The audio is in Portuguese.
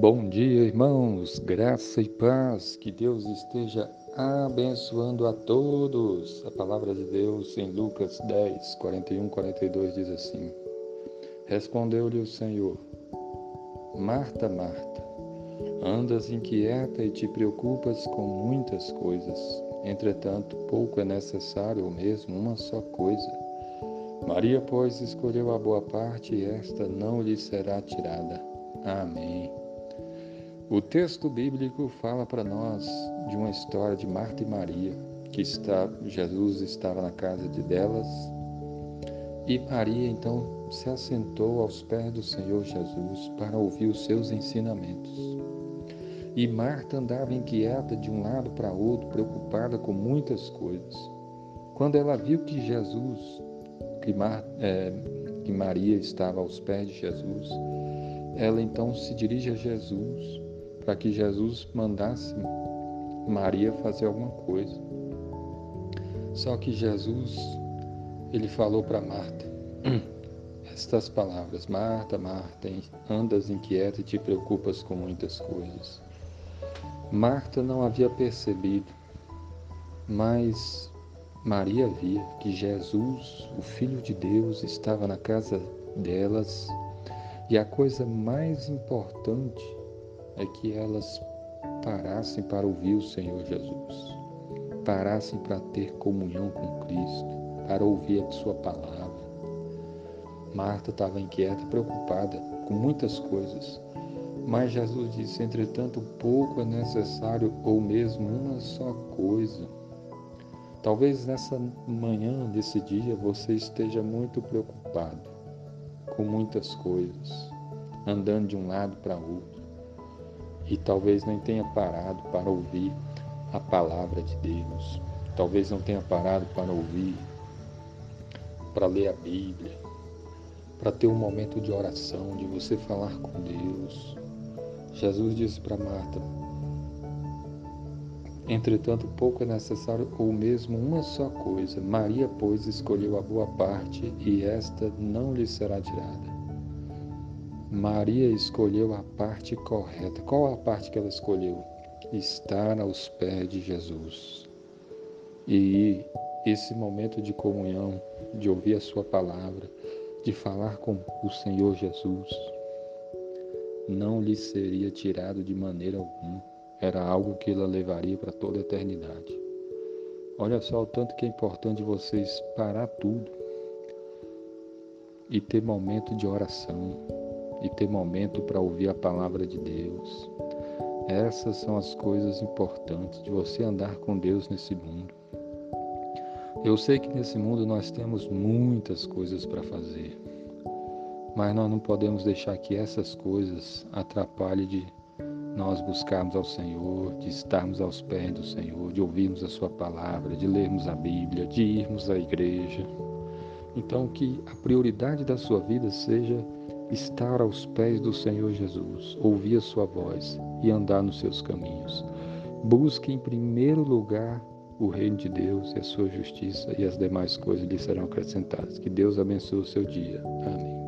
Bom dia, irmãos, graça e paz, que Deus esteja abençoando a todos. A palavra de Deus em Lucas 10, 41, 42 diz assim: Respondeu-lhe o Senhor: Marta, Marta, andas inquieta e te preocupas com muitas coisas. Entretanto, pouco é necessário, ou mesmo uma só coisa. Maria, pois, escolheu a boa parte e esta não lhe será tirada. Amém. O texto bíblico fala para nós de uma história de Marta e Maria, que está, Jesus estava na casa de delas e Maria então se assentou aos pés do Senhor Jesus para ouvir os seus ensinamentos. E Marta andava inquieta de um lado para outro, preocupada com muitas coisas. Quando ela viu que Jesus, que, Mar, é, que Maria estava aos pés de Jesus, ela então se dirige a Jesus para que Jesus mandasse Maria fazer alguma coisa. Só que Jesus, ele falou para Marta estas palavras: Marta, Marta, andas inquieta e te preocupas com muitas coisas. Marta não havia percebido, mas Maria via que Jesus, o Filho de Deus, estava na casa delas e a coisa mais importante é que elas parassem para ouvir o Senhor Jesus, parassem para ter comunhão com Cristo, para ouvir a Sua palavra. Marta estava inquieta, preocupada com muitas coisas, mas Jesus disse: entretanto, pouco é necessário, ou mesmo uma só coisa. Talvez nessa manhã, nesse dia, você esteja muito preocupado com muitas coisas, andando de um lado para outro e talvez nem tenha parado para ouvir a palavra de Deus. Talvez não tenha parado para ouvir, para ler a Bíblia, para ter um momento de oração, de você falar com Deus. Jesus disse para Marta: Entretanto, pouco é necessário, ou mesmo uma só coisa. Maria, pois, escolheu a boa parte, e esta não lhe será tirada. Maria escolheu a parte correta. Qual a parte que ela escolheu? Estar aos pés de Jesus. E esse momento de comunhão, de ouvir a Sua palavra, de falar com o Senhor Jesus, não lhe seria tirado de maneira alguma. Era algo que ela levaria para toda a eternidade. Olha só o tanto que é importante vocês parar tudo e ter momento de oração, e ter momento para ouvir a palavra de Deus. Essas são as coisas importantes de você andar com Deus nesse mundo. Eu sei que nesse mundo nós temos muitas coisas para fazer, mas nós não podemos deixar que essas coisas atrapalhem de nós buscarmos ao Senhor, de estarmos aos pés do Senhor, de ouvirmos a Sua palavra, de lermos a Bíblia, de irmos à igreja. Então, que a prioridade da sua vida seja estar aos pés do Senhor Jesus, ouvir a sua voz e andar nos seus caminhos. Busque em primeiro lugar o reino de Deus e a sua justiça e as demais coisas lhe serão acrescentadas. Que Deus abençoe o seu dia. Amém.